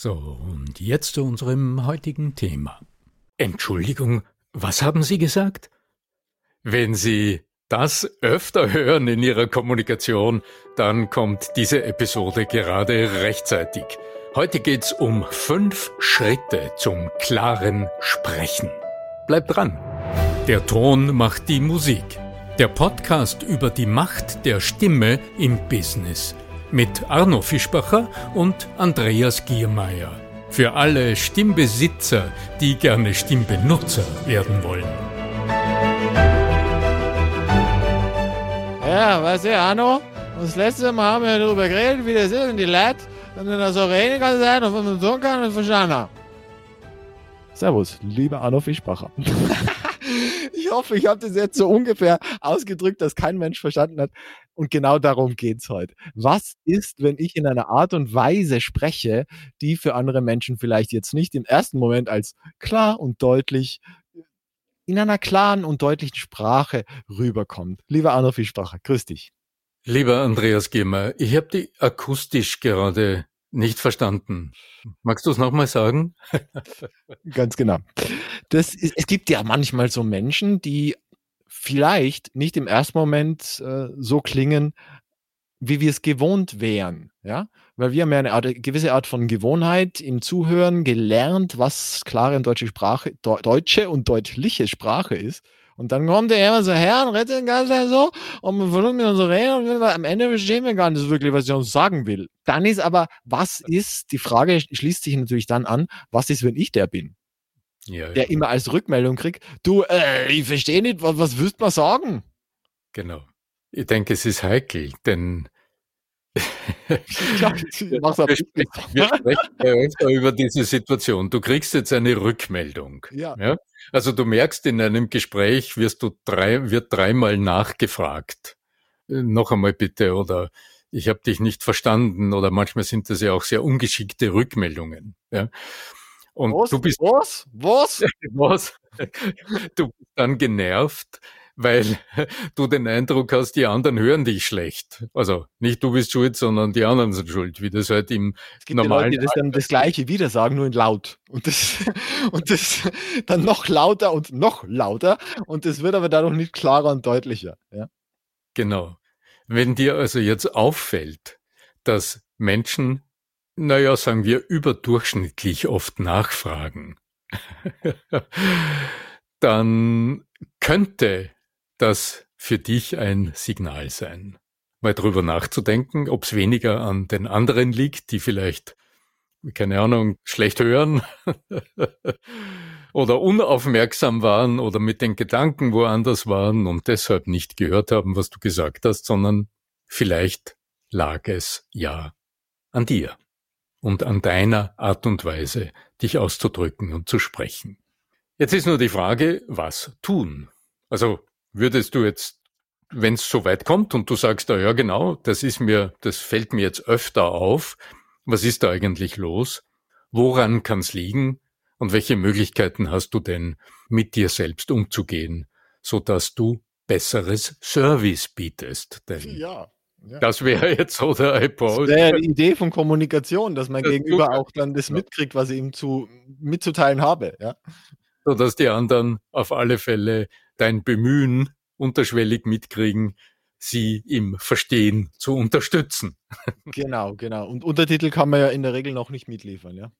So, und jetzt zu unserem heutigen Thema. Entschuldigung, was haben Sie gesagt? Wenn Sie das öfter hören in Ihrer Kommunikation, dann kommt diese Episode gerade rechtzeitig. Heute geht's um fünf Schritte zum klaren Sprechen. Bleibt dran. Der Ton macht die Musik. Der Podcast über die Macht der Stimme im Business – mit Arno Fischbacher und Andreas Giermeier. Für alle Stimmbesitzer, die gerne Stimmbenutzer werden wollen. Ja, weißt du, Arno, das letzte Mal haben wir darüber geredet, wie das ist und die Leute, wenn das so reden kannst und was man tun kann und verstanden Servus, lieber Arno Fischbacher. ich hoffe, ich habe das jetzt so ungefähr ausgedrückt, dass kein Mensch verstanden hat. Und genau darum geht es heute. Was ist, wenn ich in einer Art und Weise spreche, die für andere Menschen vielleicht jetzt nicht im ersten Moment als klar und deutlich in einer klaren und deutlichen Sprache rüberkommt? Lieber Arno Fischbacher, grüß dich. Lieber Andreas Gimmer, ich habe die akustisch gerade nicht verstanden. Magst du es nochmal sagen? Ganz genau. Das ist, es gibt ja manchmal so Menschen, die vielleicht nicht im ersten Moment äh, so klingen, wie wir es gewohnt wären, ja, weil wir haben ja eine Art, gewisse Art von Gewohnheit im Zuhören gelernt, was klare deutsche Sprache, deutsche und deutliche Sprache ist. Und dann kommt er immer so her und redet den ganzen Tag so und wir versuchen mit uns zu reden und am Ende verstehen wir gar nicht wirklich, was er uns sagen will. Dann ist aber, was ist, die Frage schließt sich natürlich dann an, was ist, wenn ich der bin? Ja, der ja. immer als Rückmeldung kriegt, du, äh, ich verstehe nicht, was, was willst du mal sagen? Genau. Ich denke, es ist heikel, denn ja, wir, sprechen über diese Situation. Du kriegst jetzt eine Rückmeldung. Ja. ja. Also du merkst in einem Gespräch, wirst du drei, wird dreimal nachgefragt. Äh, noch einmal bitte oder ich habe dich nicht verstanden oder manchmal sind das ja auch sehr ungeschickte Rückmeldungen. Ja. Und was? du bist was? Was? was? Du bist dann genervt, weil du den Eindruck hast, die anderen hören dich schlecht. Also nicht du bist schuld, sondern die anderen sind schuld, wie das halt im es gibt normalen Leute, die das dann das Gleiche wieder sagen, nur in laut. Und das, und das dann noch lauter und noch lauter. Und das wird aber dadurch nicht klarer und deutlicher. Ja? Genau. Wenn dir also jetzt auffällt, dass Menschen, naja, sagen wir, überdurchschnittlich oft nachfragen, dann könnte das für dich ein Signal sein. Mal drüber nachzudenken, ob es weniger an den anderen liegt, die vielleicht, keine Ahnung, schlecht hören oder unaufmerksam waren oder mit den Gedanken woanders waren und deshalb nicht gehört haben, was du gesagt hast, sondern vielleicht lag es ja an dir und an deiner Art und Weise, dich auszudrücken und zu sprechen. Jetzt ist nur die Frage, was tun? Also Würdest du jetzt, wenn es so weit kommt und du sagst, ja genau, das ist mir, das fällt mir jetzt öfter auf, was ist da eigentlich los? Woran kann es liegen? Und welche Möglichkeiten hast du denn, mit dir selbst umzugehen, so dass du besseres Service bietest? Denn ja. Ja. Das wäre jetzt so der Approach. Das wäre die Idee von Kommunikation, dass mein das Gegenüber auch dann das mitkriegt, was ich ihm zu, mitzuteilen habe. Ja? So dass die anderen auf alle Fälle dein Bemühen unterschwellig mitkriegen, sie im Verstehen zu unterstützen. Genau, genau. Und Untertitel kann man ja in der Regel noch nicht mitliefern, ja.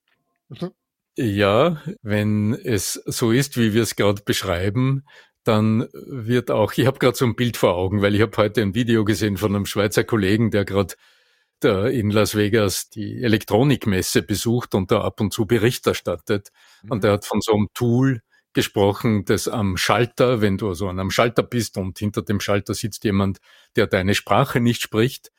Ja, wenn es so ist, wie wir es gerade beschreiben, dann wird auch, ich habe gerade so ein Bild vor Augen, weil ich habe heute ein Video gesehen von einem Schweizer Kollegen, der gerade in Las Vegas die Elektronikmesse besucht und da ab und zu Bericht erstattet. Mhm. Und der hat von so einem Tool gesprochen, das am Schalter, wenn du also an einem Schalter bist und hinter dem Schalter sitzt jemand, der deine Sprache nicht spricht,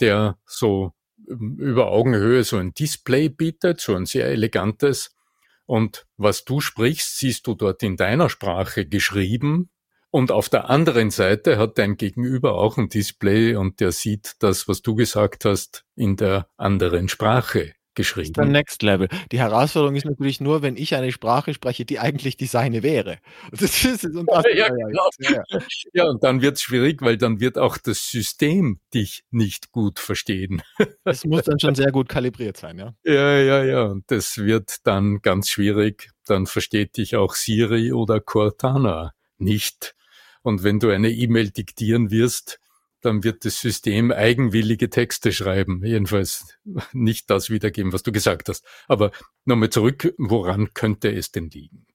der so über Augenhöhe so ein Display bietet, so ein sehr elegantes. Und was du sprichst, siehst du dort in deiner Sprache geschrieben. Und auf der anderen Seite hat dein Gegenüber auch ein Display und der sieht das, was du gesagt hast, in der anderen Sprache geschrieben. Das ist Next Level. Die Herausforderung ist natürlich nur, wenn ich eine Sprache spreche, die eigentlich die seine wäre. Das ist, und das ja, genau. ja, ja, und dann wird es schwierig, weil dann wird auch das System dich nicht gut verstehen. Das muss dann schon sehr gut kalibriert sein, ja. Ja, ja, ja. Und das wird dann ganz schwierig. Dann versteht dich auch Siri oder Cortana nicht. Und wenn du eine E-Mail diktieren wirst, dann wird das System eigenwillige Texte schreiben. Jedenfalls nicht das wiedergeben, was du gesagt hast. Aber nochmal zurück, woran könnte es denn liegen?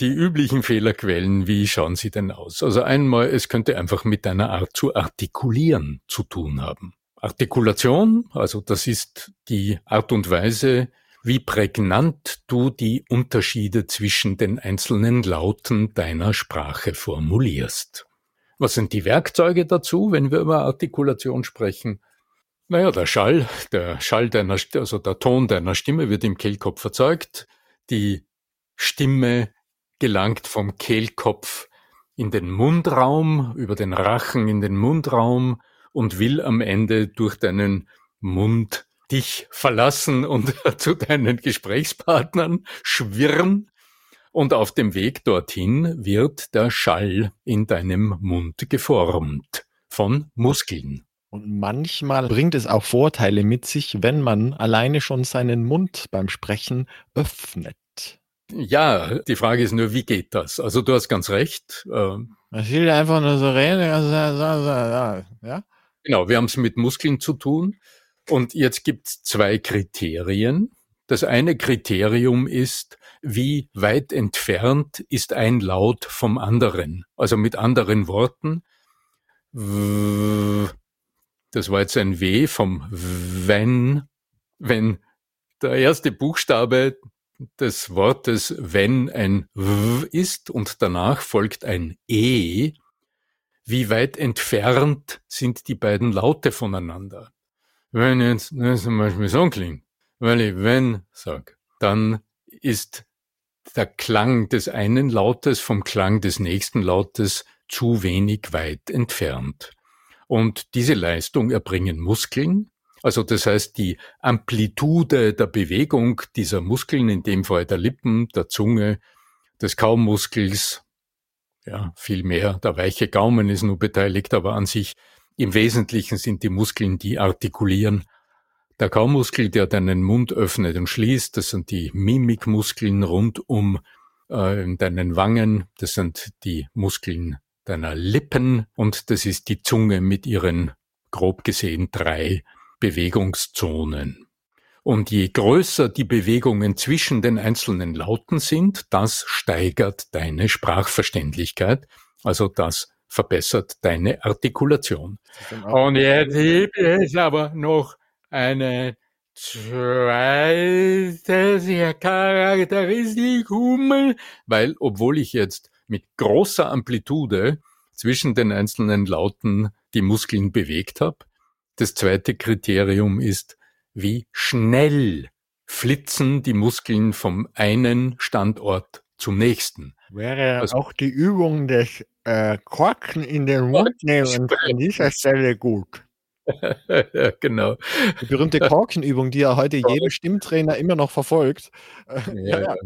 Die üblichen Fehlerquellen, wie schauen sie denn aus? Also einmal, es könnte einfach mit deiner Art zu artikulieren zu tun haben. Artikulation, also das ist die Art und Weise, wie prägnant du die Unterschiede zwischen den einzelnen Lauten deiner Sprache formulierst. Was sind die Werkzeuge dazu, wenn wir über Artikulation sprechen? Naja, der Schall, der Schall deiner, also der Ton deiner Stimme wird im Kehlkopf erzeugt. Die Stimme gelangt vom Kehlkopf in den Mundraum, über den Rachen in den Mundraum und will am Ende durch deinen Mund dich verlassen und zu deinen Gesprächspartnern schwirren. Und auf dem Weg dorthin wird der Schall in deinem Mund geformt von Muskeln. Und manchmal bringt es auch Vorteile mit sich, wenn man alleine schon seinen Mund beim Sprechen öffnet. Ja, die Frage ist nur, wie geht das? Also du hast ganz recht. Ähm, man will einfach nur so reden. Ja? Genau, wir haben es mit Muskeln zu tun. Und jetzt gibt es zwei Kriterien. Das eine Kriterium ist, wie weit entfernt ist ein Laut vom anderen. Also mit anderen Worten, das war jetzt ein W vom wenn, wenn der erste Buchstabe des Wortes wenn ein W ist und danach folgt ein E, wie weit entfernt sind die beiden Laute voneinander? Wenn jetzt zum Beispiel so klingt, wenn ich wenn sag, dann ist der Klang des einen Lautes vom Klang des nächsten Lautes zu wenig weit entfernt. Und diese Leistung erbringen Muskeln, also das heißt die Amplitude der Bewegung dieser Muskeln, in dem Fall der Lippen, der Zunge, des Kaumuskels, ja, viel mehr, der weiche Gaumen ist nur beteiligt, aber an sich im Wesentlichen sind die Muskeln, die artikulieren, der Kaumuskel, der deinen Mund öffnet und schließt, das sind die Mimikmuskeln rund um äh, deinen Wangen, das sind die Muskeln deiner Lippen und das ist die Zunge mit ihren grob gesehen drei Bewegungszonen. Und je größer die Bewegungen zwischen den einzelnen Lauten sind, das steigert deine Sprachverständlichkeit, also das verbessert deine Artikulation. Und jetzt es aber noch eine zweite Charakteristikum, weil obwohl ich jetzt mit großer Amplitude zwischen den einzelnen Lauten die Muskeln bewegt habe, das zweite Kriterium ist, wie schnell flitzen die Muskeln vom einen Standort zum nächsten. Wäre also, auch die Übung des äh, Korken in den Mund nehmen an dieser Stelle gut. genau. Die berühmte Korkenübung, die ja heute jeder Stimmtrainer immer noch verfolgt. Äh, ja, ja.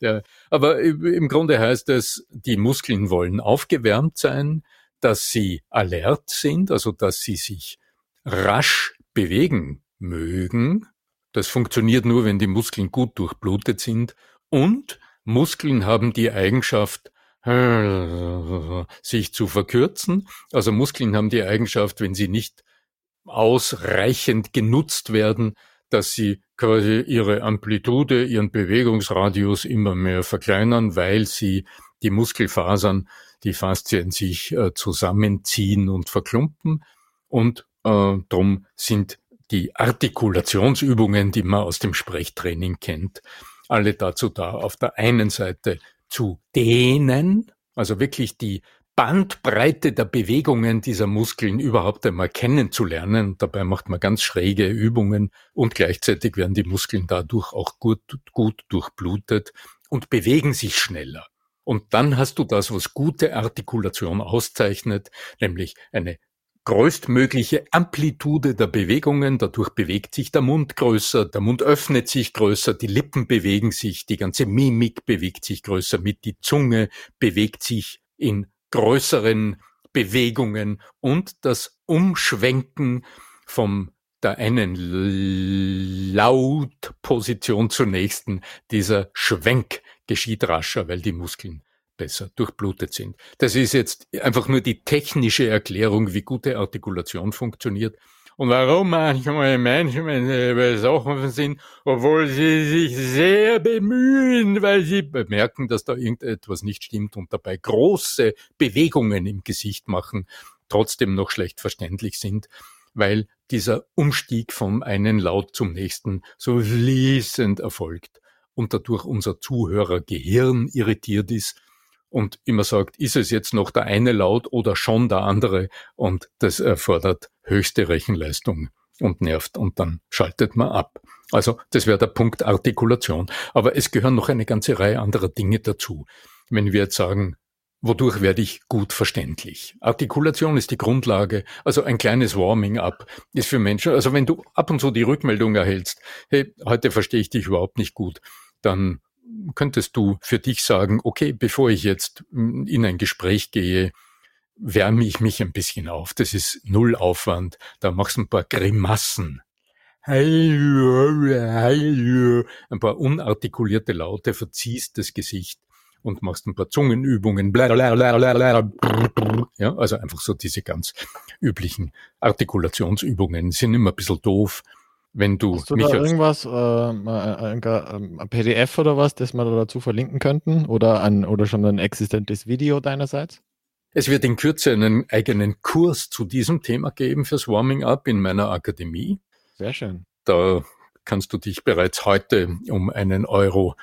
ja, aber im Grunde heißt es, die Muskeln wollen aufgewärmt sein, dass sie alert sind, also dass sie sich rasch bewegen mögen. Das funktioniert nur, wenn die Muskeln gut durchblutet sind. Und Muskeln haben die Eigenschaft, sich zu verkürzen. Also Muskeln haben die Eigenschaft, wenn sie nicht ausreichend genutzt werden, dass sie quasi ihre Amplitude, ihren Bewegungsradius immer mehr verkleinern, weil sie die Muskelfasern, die Faszien sich äh, zusammenziehen und verklumpen. Und äh, drum sind die Artikulationsübungen, die man aus dem Sprechtraining kennt, alle dazu da, auf der einen Seite zu dehnen, also wirklich die Bandbreite der Bewegungen dieser Muskeln überhaupt einmal kennenzulernen. Dabei macht man ganz schräge Übungen und gleichzeitig werden die Muskeln dadurch auch gut, gut durchblutet und bewegen sich schneller. Und dann hast du das, was gute Artikulation auszeichnet, nämlich eine größtmögliche Amplitude der Bewegungen. Dadurch bewegt sich der Mund größer, der Mund öffnet sich größer, die Lippen bewegen sich, die ganze Mimik bewegt sich größer mit, die Zunge bewegt sich in größeren Bewegungen und das Umschwenken vom der einen Lautposition zur nächsten, dieser Schwenk geschieht rascher, weil die Muskeln besser durchblutet sind. Das ist jetzt einfach nur die technische Erklärung, wie gute Artikulation funktioniert und warum manchmal Menschen, sie besoffen sind, obwohl sie sich sehr bemühen, weil sie bemerken, dass da irgendetwas nicht stimmt und dabei große Bewegungen im Gesicht machen, trotzdem noch schlecht verständlich sind, weil dieser Umstieg vom einen Laut zum nächsten so fließend erfolgt und dadurch unser Zuhörergehirn irritiert ist und immer sagt, ist es jetzt noch der eine Laut oder schon der andere? Und das erfordert höchste Rechenleistung und nervt und dann schaltet man ab. Also das wäre der Punkt Artikulation. Aber es gehören noch eine ganze Reihe anderer Dinge dazu. Wenn wir jetzt sagen, wodurch werde ich gut verständlich? Artikulation ist die Grundlage, also ein kleines Warming-up ist für Menschen, also wenn du ab und zu die Rückmeldung erhältst, hey, heute verstehe ich dich überhaupt nicht gut, dann könntest du für dich sagen, okay, bevor ich jetzt in ein Gespräch gehe, wärme ich mich ein bisschen auf. Das ist null Aufwand. Da machst du ein paar Grimassen. Ein paar unartikulierte Laute, verziehst das Gesicht und machst ein paar Zungenübungen. Ja, also einfach so diese ganz üblichen Artikulationsübungen sind immer ein bisschen doof wenn du Hast du da irgendwas, äh, ein, ein, PDF oder was, das wir da dazu verlinken könnten? Oder, ein, oder schon ein existentes Video deinerseits? Es wird in Kürze einen eigenen Kurs zu diesem Thema geben fürs Warming Up in meiner Akademie. Sehr schön. Da kannst du dich bereits heute um einen Euro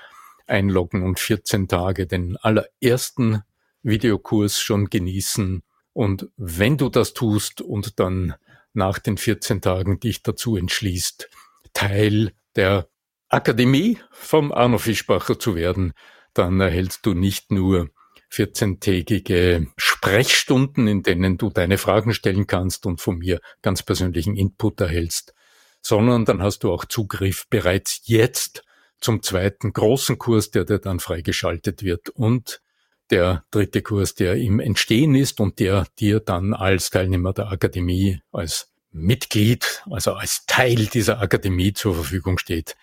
einloggen und 14 Tage den allerersten Videokurs schon genießen. Und wenn du das tust und dann nach den 14 Tagen dich dazu entschließt, Teil der Akademie vom Arno Fischbacher zu werden, dann erhältst du nicht nur 14-tägige Sprechstunden, in denen du deine Fragen stellen kannst und von mir ganz persönlichen Input erhältst, sondern dann hast du auch Zugriff bereits jetzt zum zweiten großen Kurs, der dir dann freigeschaltet wird und der dritte Kurs, der im Entstehen ist und der dir dann als Teilnehmer der Akademie, als Mitglied, also als Teil dieser Akademie zur Verfügung steht.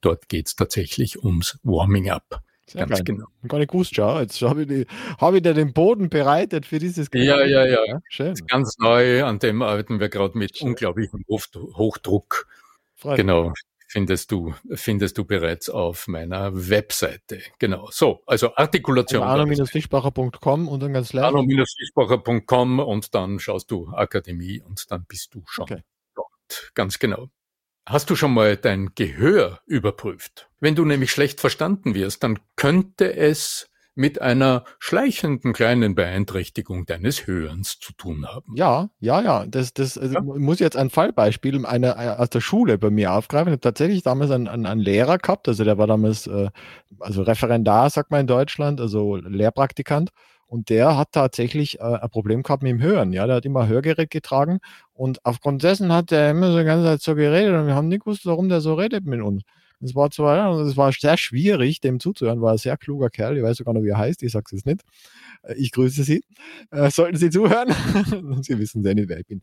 Dort geht's tatsächlich ums Warming Up. Sehr Ganz geil. genau. Gar nicht gewusst, schau. Jetzt habe ich, die, hab ich dir den Boden bereitet für dieses Gespräch. Ja, ja, ja. ja schön. Ganz neu, an dem arbeiten wir gerade mit schön. unglaublichem Hochdruck. Freut genau. Findest du, findest du bereits auf meiner Webseite. Genau. So, also Artikulation. Arno-fischbacher.com und dann ganz leicht. Arno-fischbacher.com und dann schaust du Akademie und dann bist du schon okay. dort. Ganz genau. Hast du schon mal dein Gehör überprüft? Wenn du nämlich schlecht verstanden wirst, dann könnte es mit einer schleichenden kleinen Beeinträchtigung deines Hörens zu tun haben. Ja, ja, ja. Das, das also ja. muss jetzt ein Fallbeispiel einer, äh, aus der Schule bei mir aufgreifen. Ich habe tatsächlich damals einen, einen, einen, Lehrer gehabt, also der war damals äh, also Referendar, sagt man in Deutschland, also Lehrpraktikant. Und der hat tatsächlich äh, ein Problem gehabt mit dem Hören. Ja, der hat immer Hörgerät getragen und aufgrund dessen hat er immer so die ganze Zeit so geredet und wir haben nicht gewusst, warum der so redet mit uns. Das war zwar, das war sehr schwierig, dem zuzuhören, war ein sehr kluger Kerl, ich weiß sogar noch, wie er heißt, ich sag's jetzt nicht. Äh, ich grüße Sie. Äh, sollten Sie zuhören? Sie wissen sehr nicht, wer ich bin.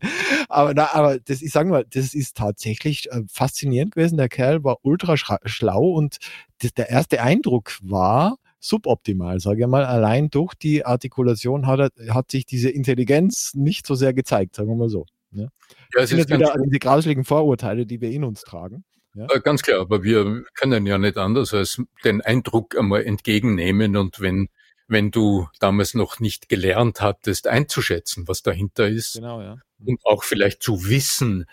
Aber, na, aber das, ich sage mal, das ist tatsächlich äh, faszinierend gewesen. Der Kerl war ultra schlau und das, der erste Eindruck war, suboptimal, sage ich mal. Allein durch die Artikulation hat, er, hat sich diese Intelligenz nicht so sehr gezeigt, sagen wir mal so. Ja, ja es sind wieder diese grauseligen Vorurteile, die wir in uns tragen. Ja? Äh, ganz klar, aber wir können ja nicht anders als den Eindruck einmal entgegennehmen und wenn wenn du damals noch nicht gelernt hattest, einzuschätzen, was dahinter ist. Genau, ja. Und auch vielleicht zu wissen,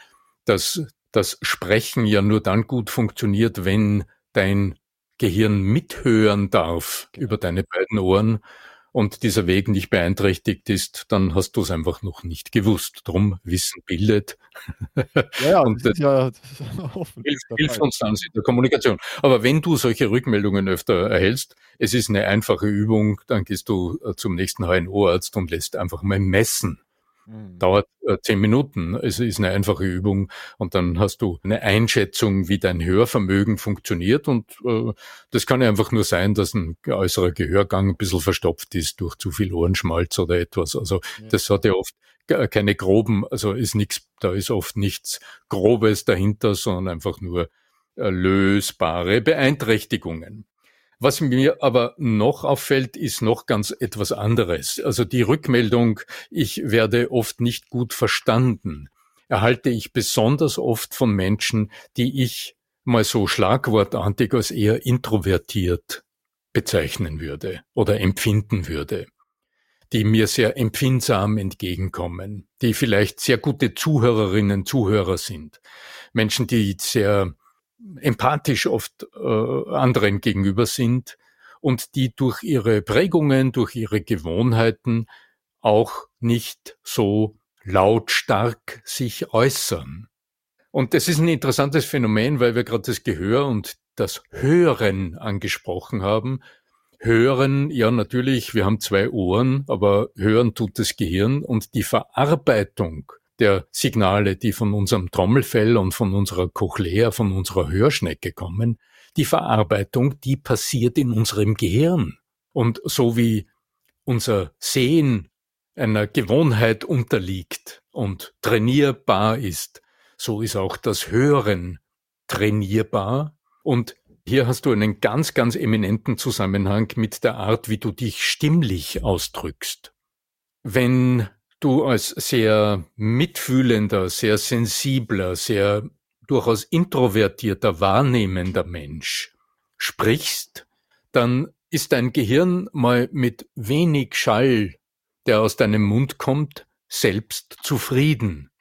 dass das Sprechen ja nur dann gut funktioniert, wenn dein Gehirn mithören darf genau. über deine beiden Ohren und dieser Weg nicht beeinträchtigt ist, dann hast du es einfach noch nicht gewusst. Drum Wissen bildet. Ja, ja, und das, ja hilft, hilft uns dann in der Kommunikation. Aber wenn du solche Rückmeldungen öfter erhältst, es ist eine einfache Übung, dann gehst du äh, zum nächsten HNO-Arzt und lässt einfach mal messen. Mhm. Dauert äh, zehn Minuten. Es ist eine einfache Übung und dann hast du eine Einschätzung, wie dein Hörvermögen funktioniert und äh, das kann ja einfach nur sein, dass ein äußerer Gehörgang ein bisschen verstopft ist durch zu viel Ohrenschmalz oder etwas. Also das hat ja oft keine groben, also ist nichts, da ist oft nichts Grobes dahinter, sondern einfach nur äh, lösbare Beeinträchtigungen. Was mir aber noch auffällt, ist noch ganz etwas anderes. Also die Rückmeldung, ich werde oft nicht gut verstanden, erhalte ich besonders oft von Menschen, die ich mal so schlagwortartig als eher introvertiert bezeichnen würde oder empfinden würde, die mir sehr empfindsam entgegenkommen, die vielleicht sehr gute Zuhörerinnen, Zuhörer sind, Menschen, die sehr empathisch oft äh, anderen gegenüber sind und die durch ihre Prägungen, durch ihre Gewohnheiten auch nicht so lautstark sich äußern. Und das ist ein interessantes Phänomen, weil wir gerade das Gehör und das Hören angesprochen haben. Hören, ja natürlich, wir haben zwei Ohren, aber hören tut das Gehirn und die Verarbeitung der Signale, die von unserem Trommelfell und von unserer Cochlea, von unserer Hörschnecke kommen, die Verarbeitung, die passiert in unserem Gehirn. Und so wie unser Sehen einer Gewohnheit unterliegt und trainierbar ist, so ist auch das Hören trainierbar. Und hier hast du einen ganz, ganz eminenten Zusammenhang mit der Art, wie du dich stimmlich ausdrückst. Wenn du als sehr mitfühlender, sehr sensibler, sehr durchaus introvertierter, wahrnehmender Mensch sprichst, dann ist dein Gehirn mal mit wenig Schall, der aus deinem Mund kommt, selbst zufrieden.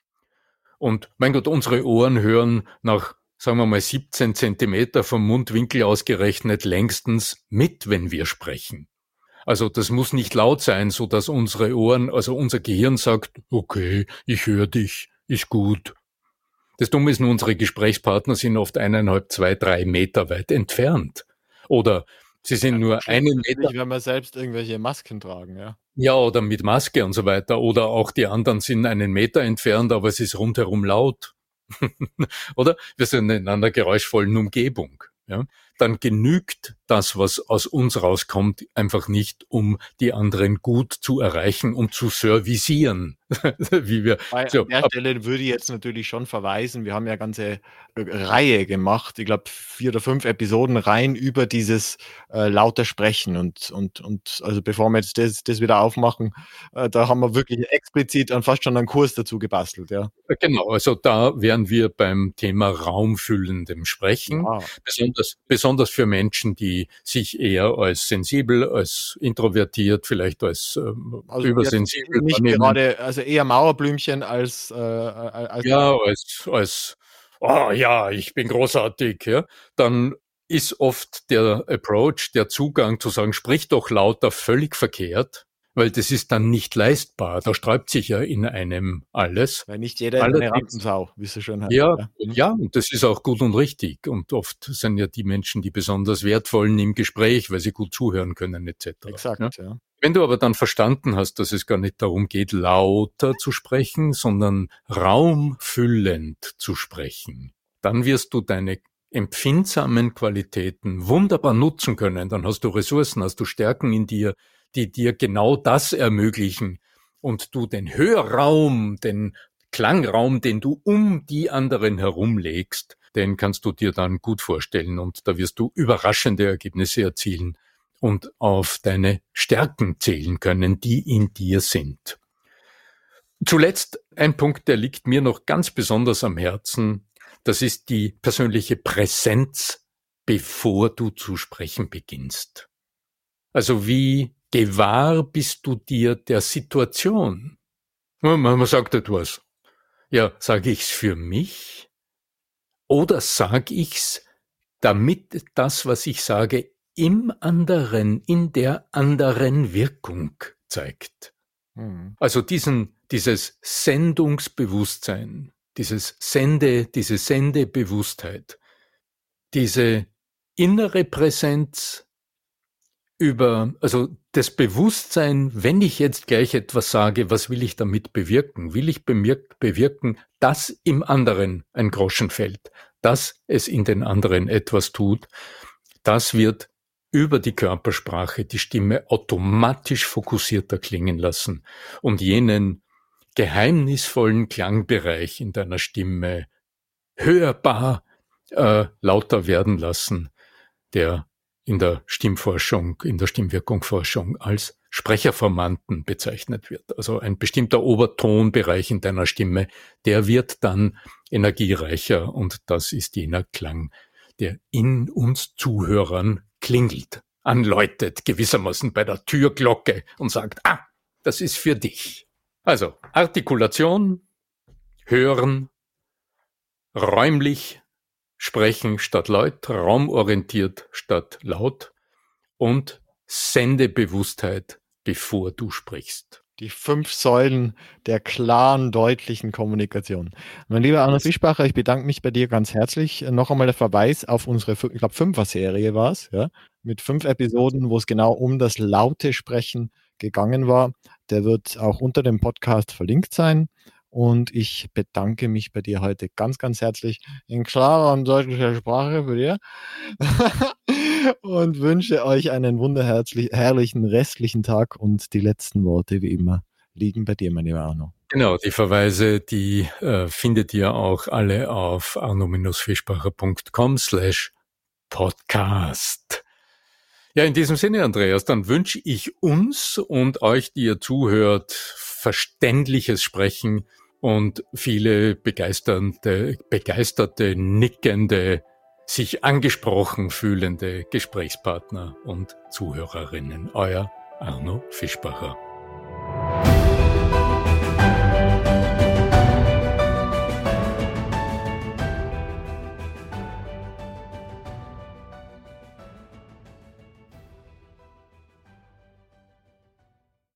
Und mein Gott, unsere Ohren hören nach, sagen wir mal, 17 Zentimeter vom Mundwinkel ausgerechnet längstens mit, wenn wir sprechen. Also das muss nicht laut sein, so dass unsere Ohren, also unser Gehirn sagt, okay, ich höre dich, ist gut. Das Dumme ist nur, unsere Gesprächspartner sind oft eineinhalb, zwei, drei Meter weit entfernt. Oder sie sind ja, nur einen Meter. Wenn wir selbst irgendwelche Masken tragen, ja. Ja, oder mit Maske und so weiter. Oder auch die anderen sind einen Meter entfernt, aber es ist rundherum laut. oder? Wir sind in einer geräuschvollen Umgebung. Ja? Dann genügt das, was aus uns rauskommt, einfach nicht, um die anderen gut zu erreichen, um zu servicieren. Wie wir, Bei, so, an der Stelle würde ich jetzt natürlich schon verweisen, wir haben ja ganze äh, Reihe gemacht, ich glaube vier oder fünf Episoden rein über dieses äh, lauter Sprechen und, und, und also bevor wir jetzt das, das wieder aufmachen, äh, da haben wir wirklich explizit an fast schon einen Kurs dazu gebastelt, ja. Äh, genau, also da wären wir beim Thema raumfüllendem Sprechen, ja. besonders, besonders für Menschen, die sich eher als sensibel, als introvertiert, vielleicht als ähm, also übersensibel. Nicht gerade, also eher Mauerblümchen als, äh, als ja, als, als oh ja, ich bin großartig, ja, dann ist oft der Approach, der Zugang zu sagen, sprich doch lauter, völlig verkehrt, weil das ist dann nicht leistbar. Da sträubt sich ja in einem alles. Weil nicht jeder ist eine Rampensau, wie sie schon haben. Ja, ja, ja, und das ist auch gut und richtig. Und oft sind ja die Menschen die besonders wertvollen im Gespräch, weil sie gut zuhören können, etc. Exakt, ja. ja. Wenn du aber dann verstanden hast, dass es gar nicht darum geht, lauter zu sprechen, sondern raumfüllend zu sprechen, dann wirst du deine empfindsamen Qualitäten wunderbar nutzen können, dann hast du Ressourcen, hast du Stärken in dir, die dir genau das ermöglichen und du den Hörraum, den Klangraum, den du um die anderen herumlegst, den kannst du dir dann gut vorstellen und da wirst du überraschende Ergebnisse erzielen und auf deine Stärken zählen können, die in dir sind. Zuletzt ein Punkt, der liegt mir noch ganz besonders am Herzen. Das ist die persönliche Präsenz, bevor du zu sprechen beginnst. Also wie gewahr bist du dir der Situation? Man sagt etwas. Ja, sage ich's für mich? Oder sag ich's, damit das, was ich sage, im anderen, in der anderen Wirkung zeigt? Mhm. Also diesen, dieses Sendungsbewusstsein, dieses Sende, diese Sendebewusstheit, diese innere Präsenz über, also das Bewusstsein, wenn ich jetzt gleich etwas sage, was will ich damit bewirken? Will ich bewirken, dass im anderen ein Groschen fällt, dass es in den anderen etwas tut? Das wird über die Körpersprache die Stimme automatisch fokussierter klingen lassen und jenen geheimnisvollen Klangbereich in deiner Stimme hörbar äh, lauter werden lassen, der in der Stimmforschung, in der Stimmwirkungsforschung als Sprecherformanten bezeichnet wird. Also ein bestimmter Obertonbereich in deiner Stimme, der wird dann energiereicher und das ist jener Klang, der in uns Zuhörern klingelt, anläutet gewissermaßen bei der Türglocke und sagt, ah, das ist für dich. Also Artikulation, hören, räumlich sprechen statt laut, raumorientiert statt laut und Sendebewusstheit, bevor du sprichst. Die fünf Säulen der klaren, deutlichen Kommunikation. Mein lieber Arno Fischbacher, ich bedanke mich bei dir ganz herzlich. Noch einmal der Verweis auf unsere, ich glaube, Fünfer-Serie war es, ja, mit fünf Episoden, wo es genau um das laute Sprechen gegangen war. Der wird auch unter dem Podcast verlinkt sein. Und ich bedanke mich bei dir heute ganz, ganz herzlich in klarer und deutlicher Sprache für dir und wünsche euch einen wunderherrlichen restlichen Tag und die letzten Worte wie immer liegen bei dir, mein lieber Arno. Genau, die Verweise, die äh, findet ihr auch alle auf arno-fischbacher.com slash podcast. Ja, in diesem Sinne, Andreas, dann wünsche ich uns und euch, die ihr zuhört, verständliches Sprechen und viele begeisternde, begeisterte, nickende, sich angesprochen fühlende Gesprächspartner und Zuhörerinnen. Euer Arno Fischbacher.